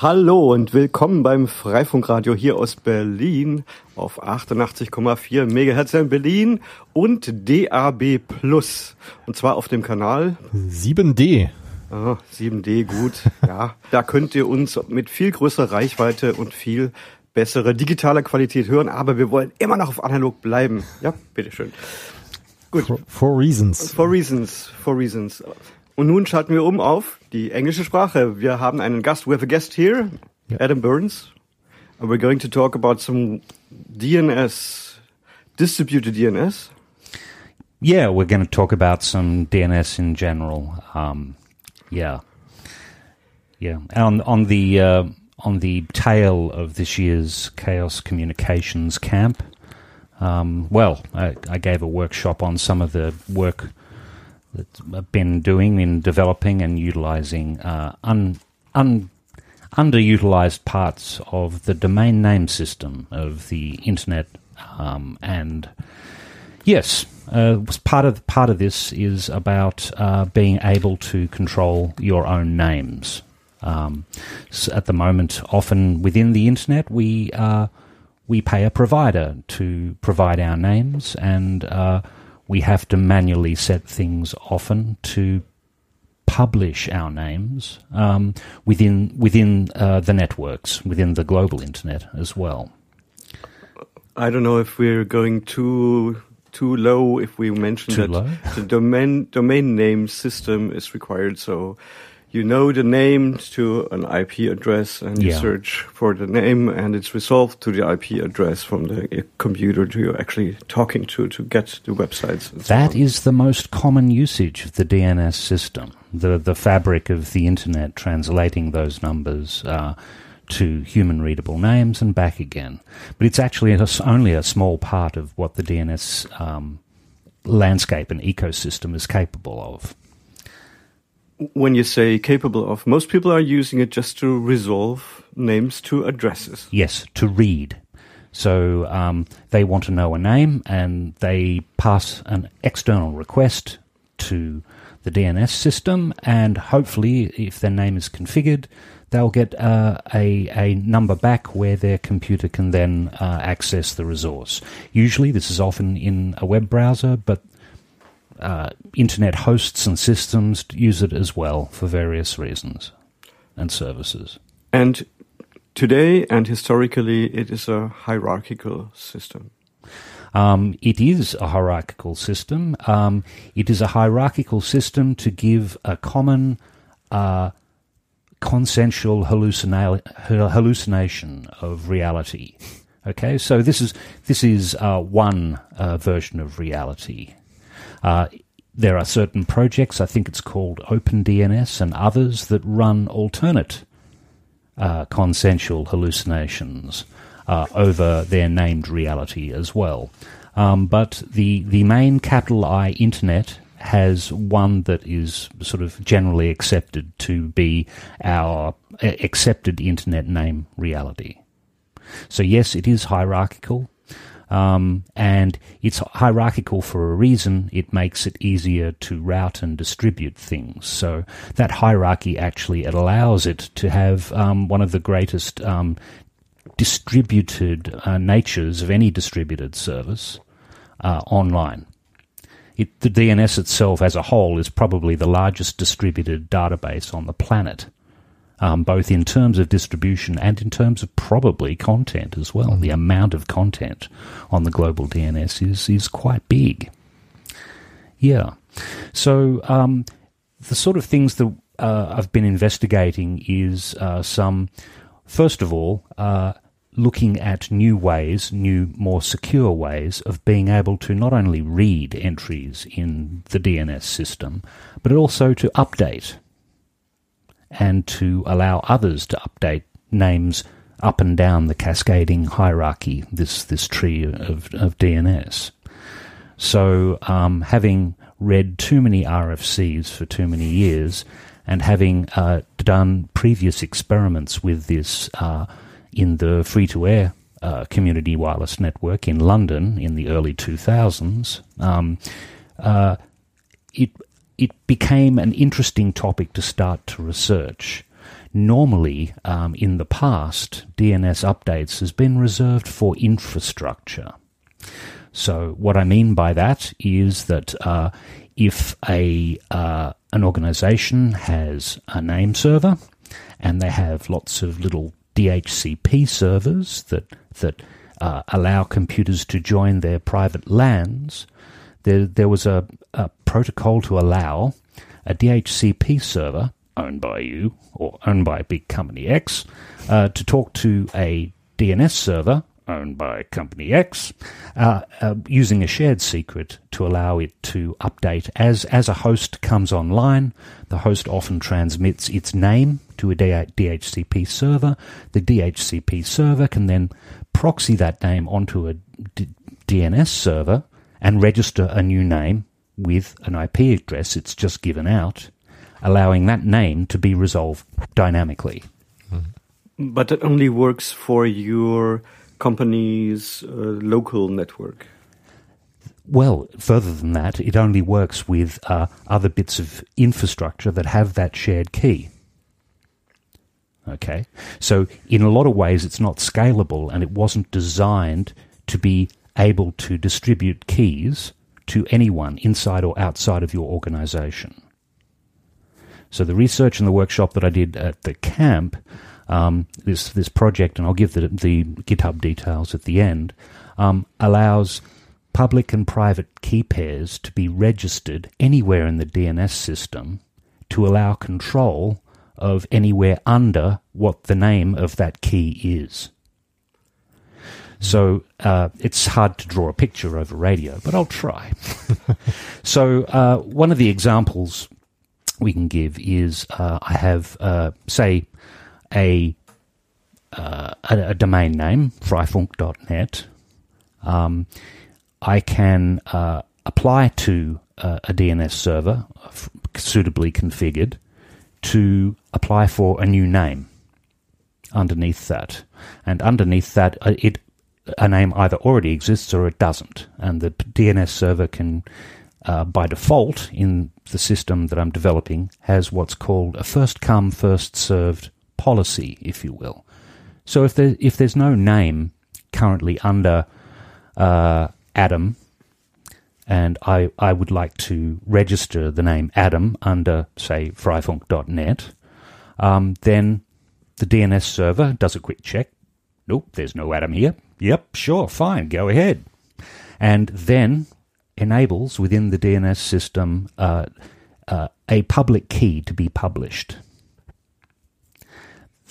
Hallo und willkommen beim Freifunkradio hier aus Berlin auf 88,4 MHz in Berlin und DAB Plus. Und zwar auf dem Kanal 7D. Ah, 7D, gut. Ja, da könnt ihr uns mit viel größerer Reichweite und viel bessere digitaler Qualität hören, aber wir wollen immer noch auf analog bleiben. Ja, bitteschön. Gut. For, for reasons. For reasons, for reasons. Und nun schalten wir um auf die englische Sprache. Wir haben einen Gast. We have a guest here. Adam Burns. And we're going to talk about some DNS, distributed DNS. Yeah, we're going to talk about some DNS in general. Um, yeah, yeah. On on the uh, on the tail of this year's Chaos Communications Camp. Um, well, I, I, gave a workshop on some of the work that I've been doing in developing and utilizing uh, un, un, underutilized parts of the domain name system of the internet. Um, and yes, uh, part of part of this is about uh, being able to control your own names. Um, so at the moment, often within the internet, we uh, we pay a provider to provide our names and uh, we have to manually set things often to publish our names um, within within uh, the networks, within the global internet as well. I don't know if we're going too too low if we mention too that low? the domain domain name system is required. So you know the name to an IP address and you yeah. search for the name and it's resolved to the IP address from the computer to you're actually talking to to get the websites. That so is the most common usage of the DNS system, the, the fabric of the internet translating those numbers uh, to human readable names and back again. But it's actually a, only a small part of what the DNS um, landscape and ecosystem is capable of when you say capable of, most people are using it just to resolve names to addresses. Yes, to read. So um, they want to know a name and they pass an external request to the DNS system, and hopefully, if their name is configured, they'll get uh, a, a number back where their computer can then uh, access the resource. Usually, this is often in a web browser, but uh, internet hosts and systems use it as well for various reasons and services. And today and historically, it is a hierarchical system. Um, it is a hierarchical system. Um, it is a hierarchical system to give a common uh, consensual hallucina- hallucination of reality. Okay, so this is this is uh, one uh, version of reality. Uh, there are certain projects, I think it's called OpenDNS, and others that run alternate uh, consensual hallucinations uh, over their named reality as well. Um, but the the main capital I internet has one that is sort of generally accepted to be our accepted internet name reality. So yes, it is hierarchical. Um, and it's hierarchical for a reason. It makes it easier to route and distribute things. So that hierarchy actually it allows it to have um, one of the greatest um, distributed uh, natures of any distributed service uh, online. It, the DNS itself as a whole is probably the largest distributed database on the planet um, both in terms of distribution and in terms of probably content as well. The amount of content on the global DNS is is quite big. Yeah, so um, the sort of things that uh, I've been investigating is uh, some, first of all. Uh, looking at new ways, new, more secure ways of being able to not only read entries in the DNS system, but also to update and to allow others to update names up and down the cascading hierarchy, this, this tree of, of DNS. So, um, having read too many RFCs for too many years and having uh, done previous experiments with this uh, in the free2air uh, community wireless network in London in the early 2000s, um, uh, it it became an interesting topic to start to research. normally, um, in the past, DNS updates has been reserved for infrastructure. So, what I mean by that is that uh, if a uh, an organization has a name server and they have lots of little DHCP servers that that uh, allow computers to join their private LANs, there there was a, a protocol to allow a DHCP server owned by you or owned by big company X uh, to talk to a DNS server owned by company X uh, uh, using a shared secret to allow it to update as as a host comes online. The host often transmits its name to a DHCP server. The DHCP server can then proxy that name onto a D- DNS server and register a new name with an IP address it's just given out, allowing that name to be resolved dynamically. But it only works for your company's uh, local network. Well, further than that, it only works with uh, other bits of infrastructure that have that shared key. Okay, so in a lot of ways, it's not scalable and it wasn't designed to be able to distribute keys to anyone inside or outside of your organization. So the research and the workshop that I did at the camp, um, this this project, and I'll give the, the GitHub details at the end, um, allows public and private key pairs to be registered anywhere in the DNS system to allow control of anywhere under what the name of that key is. So uh, it's hard to draw a picture over radio, but I'll try. so uh, one of the examples we can give is uh, I have, uh, say, a, uh, a, a domain name, freifunk.net. Um, I can uh, apply to a DNS server suitably configured to apply for a new name underneath that. And underneath that, it a name either already exists or it doesn't. And the DNS server can, uh, by default, in the system that I'm developing, has what's called a first come, first served policy, if you will. So if there if there's no name currently under uh, Adam, and I, I would like to register the name Adam under, say, freifunk.net, um, then the DNS server does a quick check. Nope, there's no Adam here. Yep, sure, fine, go ahead. And then enables within the DNS system uh, uh, a public key to be published.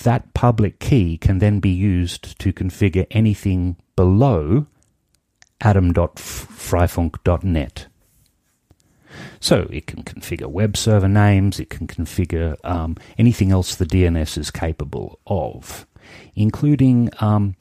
That public key can then be used to configure anything below adam.freifunk.net. So it can configure web server names, it can configure um, anything else the DNS is capable of, including um,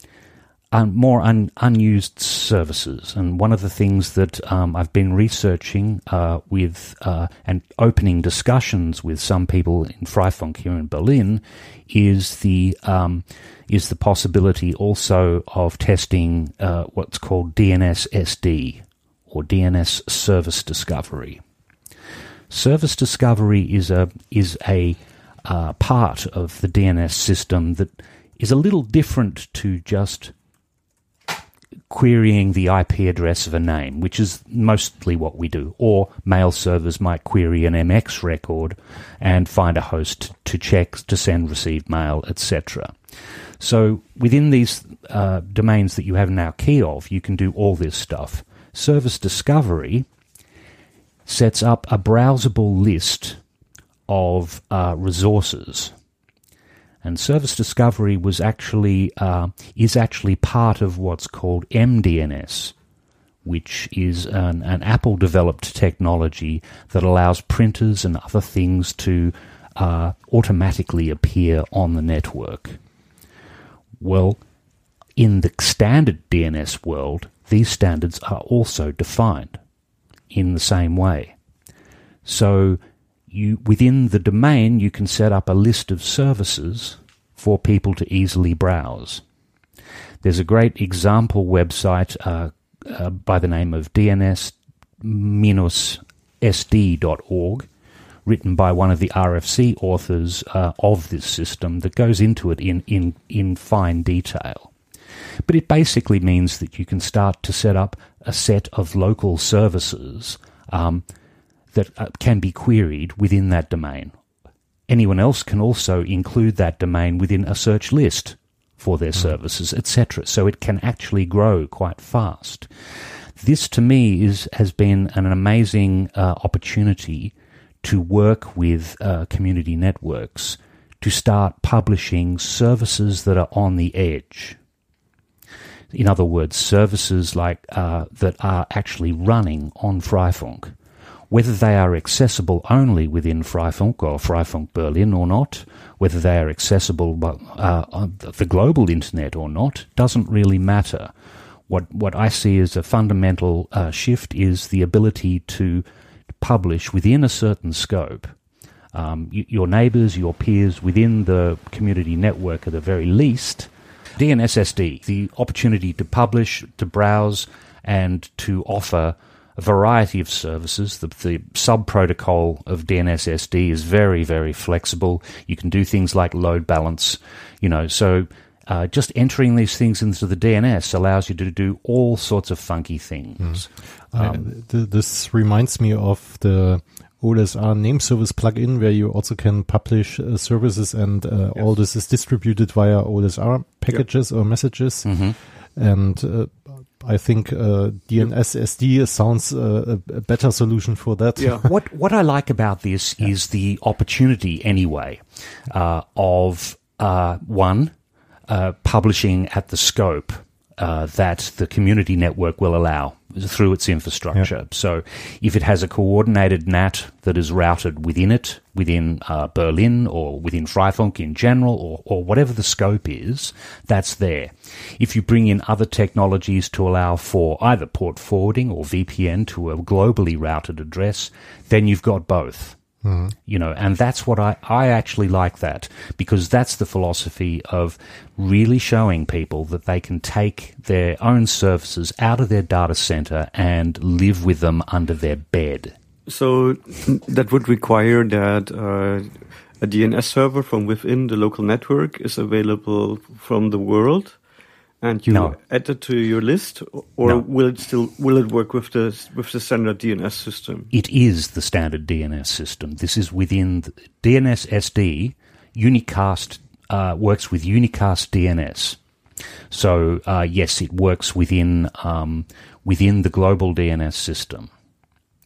more un- unused services. And one of the things that um, I've been researching uh, with uh, and opening discussions with some people in Freifunk here in Berlin is the um, is the possibility also of testing uh, what's called DNS SD or DNS service discovery. Service discovery is a is a uh, part of the DNS system that is a little different to just querying the IP address of a name, which is mostly what we do. Or mail servers might query an MX record and find a host to check to send received mail, etc. So within these uh, domains that you have now key of, you can do all this stuff. Service discovery sets up a browsable list of uh, resources and service discovery was actually uh, is actually part of what's called MDNS, which is an, an Apple developed technology that allows printers and other things to uh, automatically appear on the network. Well, in the standard DNS world, these standards are also defined in the same way. So you within the domain you can set up a list of services for people to easily browse. There's a great example website uh, uh, by the name of dns-sd.org written by one of the RFC authors uh, of this system that goes into it in, in, in fine detail. But it basically means that you can start to set up a set of local services um, that uh, can be queried within that domain. Anyone else can also include that domain within a search list for their mm. services, etc. So it can actually grow quite fast. This, to me, is has been an amazing uh, opportunity to work with uh, community networks to start publishing services that are on the edge. In other words, services like uh, that are actually running on Freifunk, whether they are accessible only within Freifunk or Freifunk Berlin or not, whether they are accessible uh, on the global internet or not, doesn't really matter. What what I see as a fundamental uh, shift is the ability to publish within a certain scope. Um, your neighbors, your peers within the community network at the very least. DNSSD, the opportunity to publish, to browse, and to offer a variety of services. The, the sub protocol of DNSSD is very, very flexible. You can do things like load balance, you know, so uh, just entering these things into the DNS allows you to do all sorts of funky things. Mm. Um, th- this reminds me of the OLSR name service plugin where you also can publish uh, services and uh, yes. all this is distributed via OLSR packages yep. or messages. Mm-hmm. And uh, I think uh, DNS SD sounds uh, a better solution for that. Yeah. what what I like about this yeah. is the opportunity, anyway, uh, of uh, one uh, publishing at the scope uh, that the community network will allow through its infrastructure. Yep. So, if it has a coordinated NAT that is routed within it, within uh, Berlin or within Freifunk in general, or, or whatever the scope is, that's there. If you bring in other technologies to allow for either port forwarding or VPN to a globally routed address, then you've got both. You know, and that's what I, I actually like that because that's the philosophy of really showing people that they can take their own services out of their data center and live with them under their bed. So that would require that uh, a DNS server from within the local network is available from the world and you no. add it to your list, or no. will it still will it work with the with the standard DNS system? It is the standard DNS system. This is within the, DNS SD. Unicast uh, works with Unicast DNS. So uh, yes, it works within um, within the global DNS system.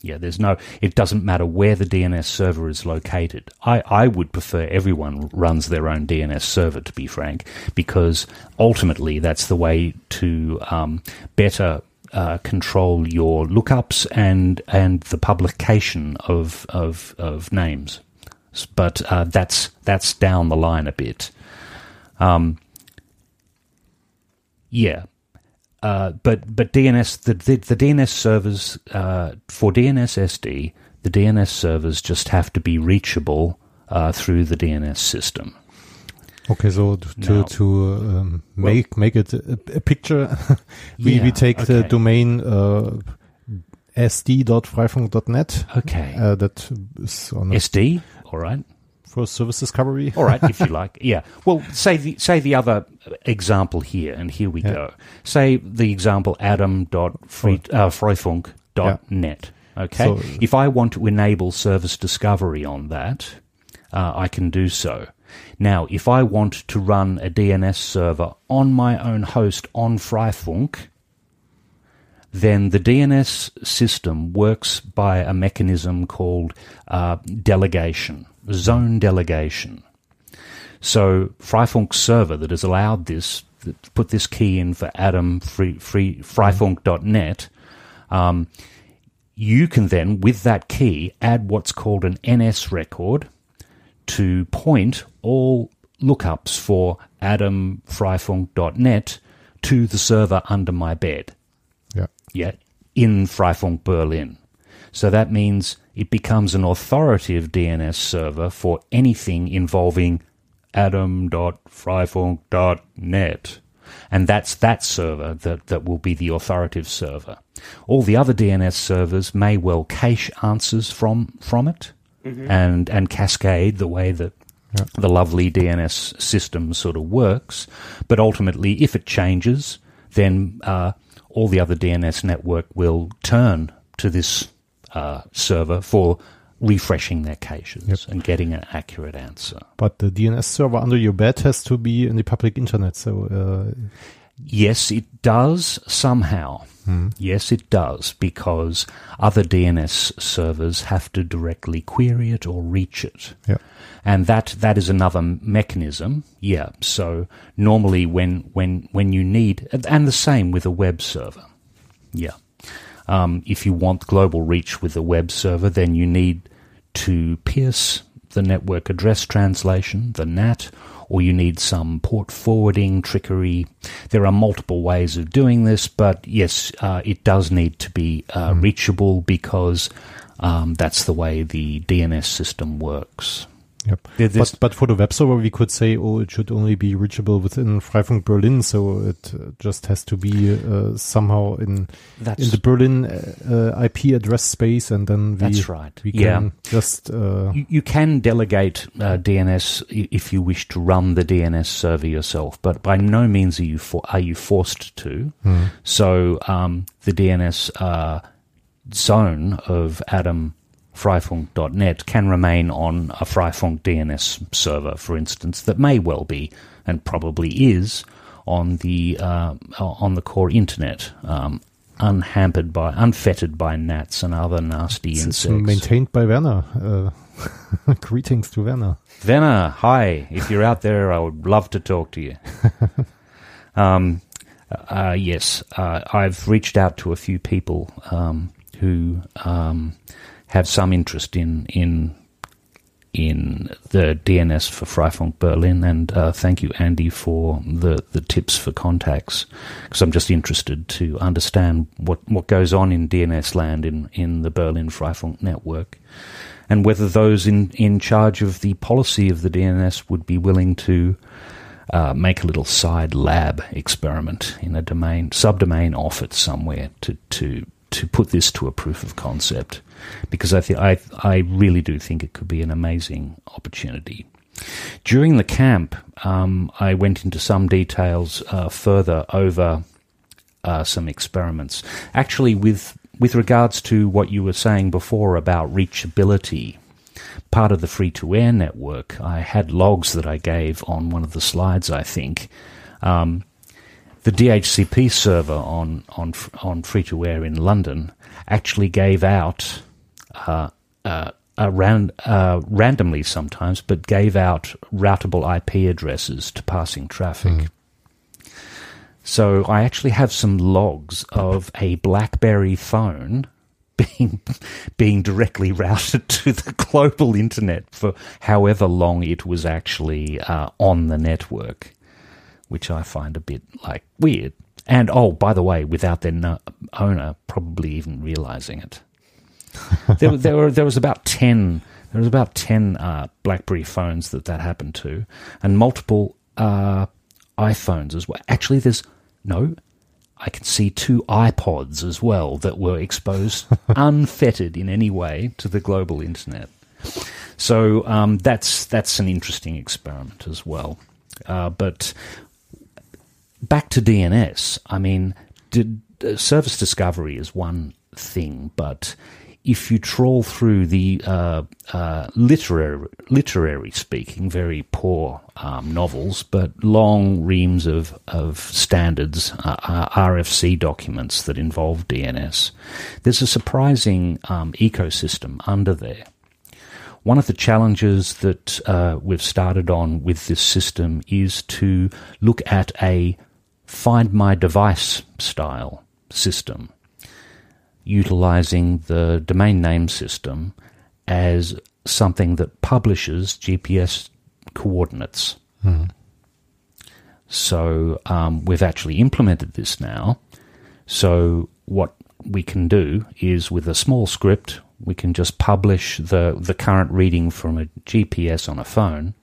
Yeah, there's no, it doesn't matter where the DNS server is located. I, I would prefer everyone runs their own DNS server, to be frank, because ultimately that's the way to um, better uh, control your lookups and and the publication of of, of names. But uh, that's that's down the line a bit. Um, yeah, uh, but but DNS the the, the DNS servers uh, for DNS SD the DNS servers just have to be reachable uh, through the DNS system. Okay, so to now, to um, make well, make it a, a picture, we yeah, we take okay. the domain uh, sd.freifunk.net. Okay, uh, that is on SD. All right for service discovery. All right, if you like. Yeah. Well, say the say the other example here, and here we yeah. go. Say the example adam.freifunk.net. Uh, okay. So, if I want to enable service discovery on that, uh, I can do so. Now, if I want to run a DNS server on my own host on Freifunk, then the DNS system works by a mechanism called uh, delegation zone delegation. So Freifunk server that has allowed this, put this key in for Adam free, free, freifunk.net, um, you can then, with that key, add what's called an NS record to point all lookups for adamfreifunk.net to the server under my bed. Yeah. Yeah. In Freifunk Berlin. So that means it becomes an authoritative DNS server for anything involving adam.freifunk.net. And that's that server that, that will be the authoritative server. All the other DNS servers may well cache answers from, from it, and and cascade the way that Yeah. the lovely DNS system sort of works. But ultimately, if it changes, then uh, all the other DNS network will turn to this uh, server for refreshing their caches Yep. and getting an accurate answer. But the DNS server under your bed has to be in the public internet. So uh, Yes, it does somehow. Yes, it does because other DNS servers have to directly query it or reach it. yeah, and that that is another mechanism. Yeah. So normally, when when when you need, and the same with a web server. Yeah. Um, if you want global reach with a web server, then you need to pierce the network address translation, the NAT, or you need some port forwarding trickery. There are multiple ways of doing this, but yes, uh, it does need to be uh, reachable because um, that's the way the DNS system works. Yep. But, but for the web server, we could say, oh, it should only be reachable within Freifunk Berlin, so it uh, just has to be uh, somehow in That's in the Berlin uh, uh, IP address space, and then we That's right. we Yeah. can just uh, you, you can delegate uh, DNS if you wish to run the DNS server yourself, but by no means are you for, are you forced to. So um, the DNS uh, zone of Adam Freifunk.net can remain on a Freifunk DNS server, for instance, that may well be and probably is on the uh, on the core internet, um, unhampered by, unfettered by gnats and other nasty it's, it's insects. maintained by Werner. Uh, greetings to Werner. Venna, hi. If you're out there, I would love to talk to you. um, uh, yes, uh, I've reached out to a few people um, who um, have some interest in in in the DNS for Freifunk Berlin, and uh, thank you, Andi, for the, the tips for contacts, because I'm just interested to understand what, what goes on in DNS land in, in the Berlin Freifunk network, and whether those in, in charge of the policy of the DNS would be willing to uh, make a little side lab experiment in a domain subdomain off it somewhere to to to put this to a proof of concept because I think I I really do think it could be an amazing opportunity. During the camp, um, I went into some details uh, further over uh, some experiments. Actually, with with regards to what you were saying before about reachability, part of the free2air network, I had logs that I gave on one of the slides. I think um, the DHCP server on on on free2air in London actually gave out uh, uh, around uh, randomly sometimes, but gave out routable IP addresses to passing traffic. So I actually have some logs of a BlackBerry phone being being directly routed to the global internet for however long it was actually uh, on the network, which I find a bit like weird. And oh, by the way, without their no- owner probably even realizing it, there, there were there was about ten there was about ten uh, BlackBerry phones that that happened to, and multiple uh, iPhones as well. Actually, there's no. I can see two iPods as well that were exposed unfettered in any way to the global internet. So um, that's that's an interesting experiment as well. Uh, but back to DNS. I mean, did, uh, service discovery is one thing, but if you trawl through the uh, uh, literary, literary speaking, very poor um, novels, but long reams of of standards, uh, uh, RFC documents that involve DNS, there's a surprising um, ecosystem under there. One of the challenges that uh, we've started on with this system is to look at a find my device style system utilizing the domain name system as something that publishes GPS coordinates. So um, we've actually implemented this now. So what we can do is with a small script, we can just publish the, the current reading from a GPS on a phone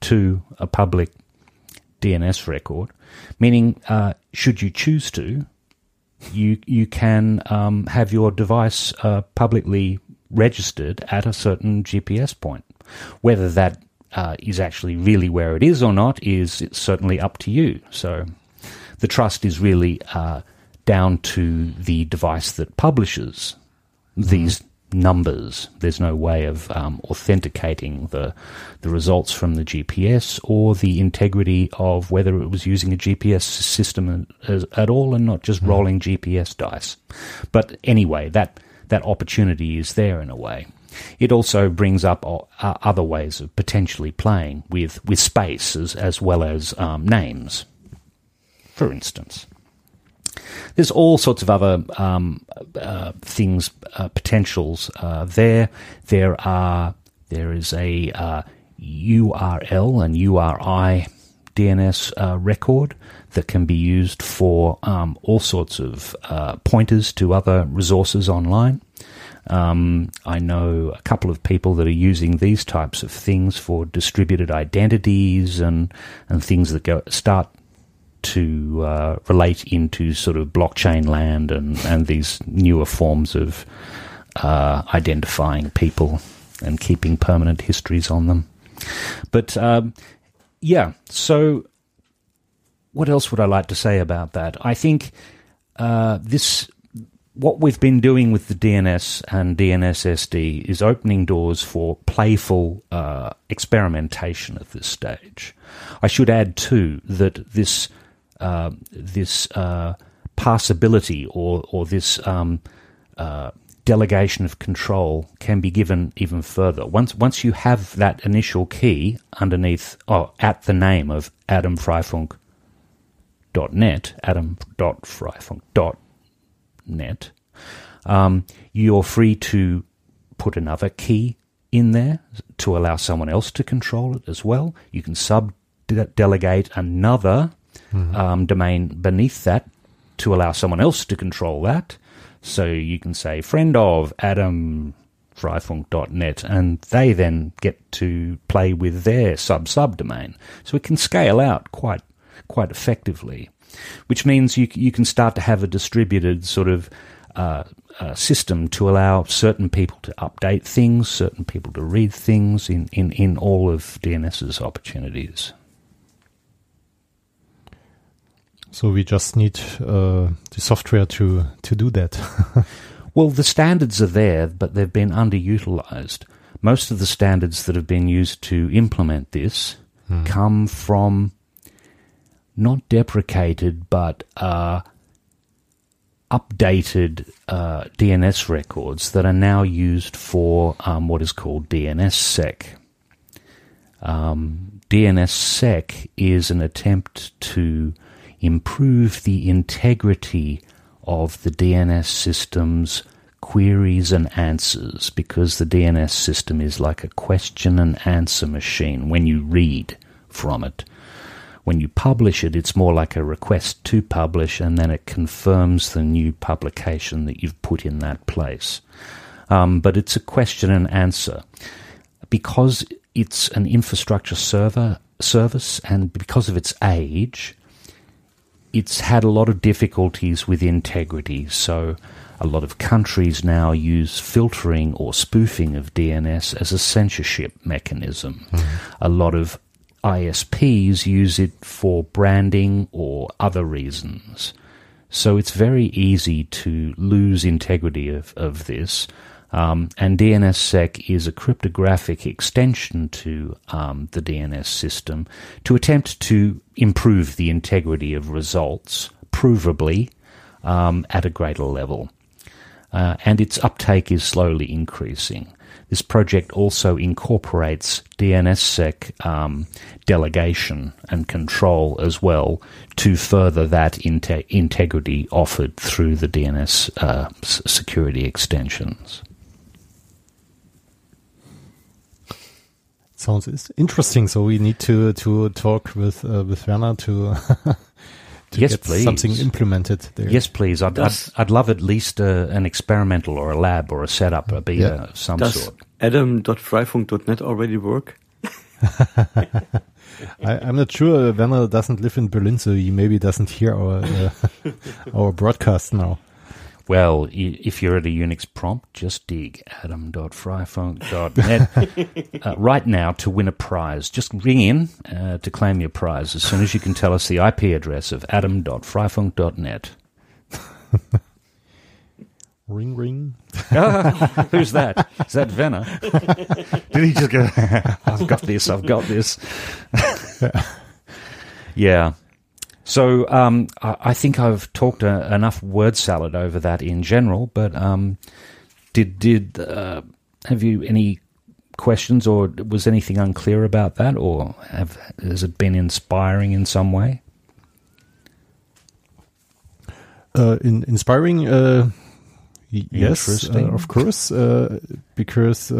to a public DNS record, meaning uh, should you choose to, you you can um, have your device uh, publicly registered at a certain GPS point. Whether that uh, is actually really where it is or not is certainly up to you. So the trust is really uh, down to the device that publishes these numbers. There's no way of um, authenticating the the results from the GPS or the integrity of whether it was using a GPS system as, at all and not just mm. rolling GPS dice. But anyway, that that opportunity is there in a way. It also brings up uh, other ways of potentially playing with with space as, as well as um, names, for instance. There's all sorts of other um, uh, things, uh, potentials uh, there. There are there is a URL uh, and URI DNS uh, record that can be used for um, all sorts of pointers to other resources online. Um, I know a couple of people that are using these types of things for distributed identities and and things that go start to uh, relate into sort of blockchain land and, and these newer forms of uh, identifying people and keeping permanent histories on them. But um, yeah, so what else would I like to say about that? I think uh, this. What we've been doing with the DNS and DNSSD is opening doors for playful uh, experimentation at this stage. I should add too that this uh, this uh, passability or or this um, uh, delegation of control can be given even further. Once once you have that initial key underneath oh, at the name of Adam Freifunk dot net adam.freifunk.net um, you're free to put another key in there to allow someone else to control it as well. You can sub delegate another mm-hmm. um, domain beneath that to allow someone else to control that. So you can say friend of Adam Freifunk.net, and they then get to play with their sub subdomain. So it can scale out quite quite effectively, which means you you can start to have a distributed sort of uh, uh, system to allow certain people to update things, certain people to read things in, in, in all of DNS's opportunities. So we just need uh, the software to to do that. well, the standards are there, but they've been underutilized. Most of the standards that have been used to implement this hmm. come from not deprecated, but uh, updated uh, DNS records that are now used for um, what is called DNSSEC. Um, DNSSEC is an attempt to improve the integrity of the DNS system's queries and answers because the DNS system is like a question and answer machine when you read from it. When you publish it, it's more like a request to publish, and then it confirms the new publication that you've put in that place. Um, but it's a question and answer. Because it's an infrastructure server service, and because of its age, it's had a lot of difficulties with integrity. So, a lot of countries now use filtering or spoofing of DNS as a censorship mechanism. Mm-hmm. A lot of ISPs use it for branding or other reasons. So, it's very easy to lose integrity of, of this. Um, and DNSSEC is a cryptographic extension to um, the DNS system to attempt to improve the integrity of results provably um, at a greater level. Uh, and its uptake is slowly increasing. This project also incorporates DNSSEC um, delegation and control as well to further that inte- integrity offered through the DNS uh, security extensions. Sounds interesting. So we need to to talk with uh, with Werner to to yes, get please. something implemented there. Yes, please. I'd, I'd, I'd, love at least uh, an experimental or a lab or a setup, a beta yeah. of some Does sort. Adam.freifunk.net already work? I, am not sure. Werner doesn't live in Berlin, so he maybe doesn't hear our uh, our broadcast now. Well, if you're at a Unix prompt, just dig adam.freifunk.net uh, right now to win a prize. Just ring in uh, to claim your prize as soon as you can tell us the IP address of adam.freifunk.net. Ring ring. Who's that? Is that Venner? Did he just go, I've got this, I've got this? yeah. So um, I, I think I've talked uh enough word salad over that in general, but um, did did uh, have you any questions or was anything unclear about that, or have has it been inspiring in some way? Uh, in, inspiring, uh, yes, uh, of course, uh, because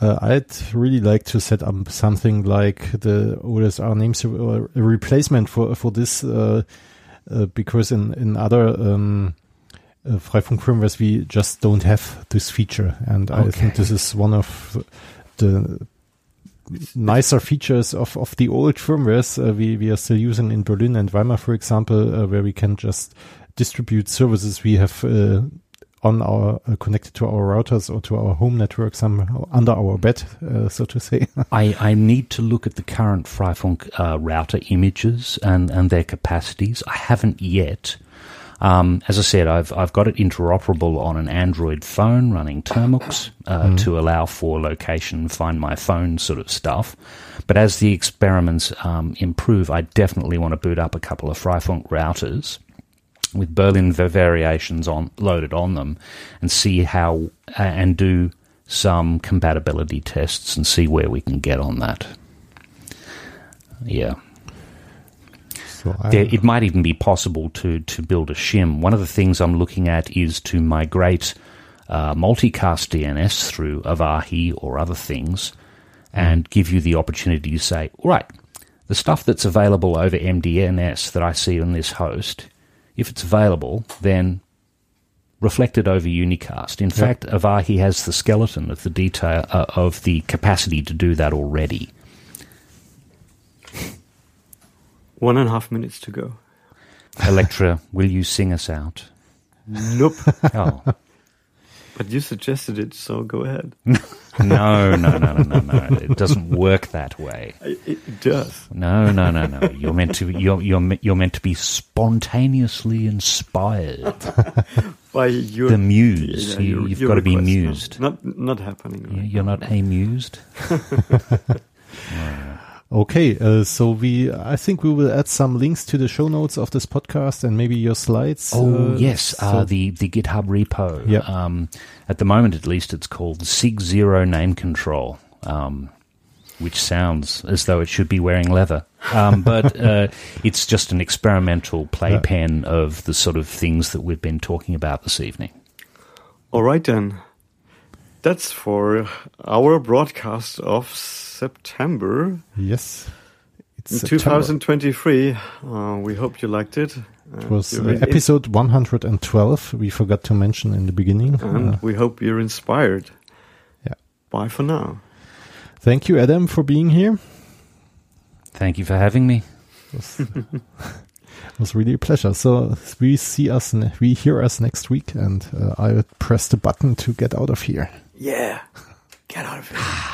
uh, I'd really like to set up something like the OLSR names or a replacement for for this, uh, uh, because in in other um, uh, Freifunk firmwares we just don't have this feature, and I think this is one of the nicer features of, of the old firmwares uh, we, we are still using in Berlin and Weimar, for example, uh, where we can just distribute services we have uh, on our uh, connected to our routers or to our home network, somehow under our bed, uh, so to say. I, I need to look at the current Freifunk uh, router images and, and their capacities. I haven't yet. Um, as I said, I've I've got it interoperable on an Android phone running Termux uh, to allow for location, find my phone sort of stuff. But as the experiments um, improve, I definitely want to boot up a couple of Freifunk routers with Berlin variations on loaded on them, and see how uh, and do some compatibility tests and see where we can get on that. Yeah. so There, it might even be possible to, to build a shim. One of the things I'm looking at is to migrate uh, multicast DNS through Avahi or other things and give you the opportunity to say, all right, the stuff that's available over MDNS that I see on this host, if it's available, then reflect it over Unicast. In fact, Avahi has the skeleton of the detail uh, of the capacity to do that already. One and a half minutes to go. Elektra, will you sing us out? Nope. Oh. But you suggested it, so go ahead. No, no, no, no, no, no. It doesn't work that way. It, it does. No, no, no, no. You're meant to. You're you're you're meant to be spontaneously inspired. By your The muse. yeah, You- your- you've gotta be. No, mused. Not not happening. Right You're now. not amused. okay, uh, so we, I think we will add some links to the show notes of this podcast and maybe your slides. Oh uh, yes, uh, the the GitHub repo. Yeah. Um, at the moment, at least, it's called Sig Zero Name Control, um, which sounds as though it should be wearing leather. Um, but uh, it's just an experimental playpen of the sort of things that we've been talking about this evening. All right then. That's for our broadcast of September yes. It's in September. 2023. Uh, we hope you liked it. It was uh, episode 112. We forgot to mention in the beginning. and Uh, we hope you're inspired. Yeah. Bye for now. thank you, Adam, for being here. Thank you for having me. It was, it was really a pleasure. So we see us, ne- we hear us next week, and uh, I press the button to get out of here. Yeah. Get out of here.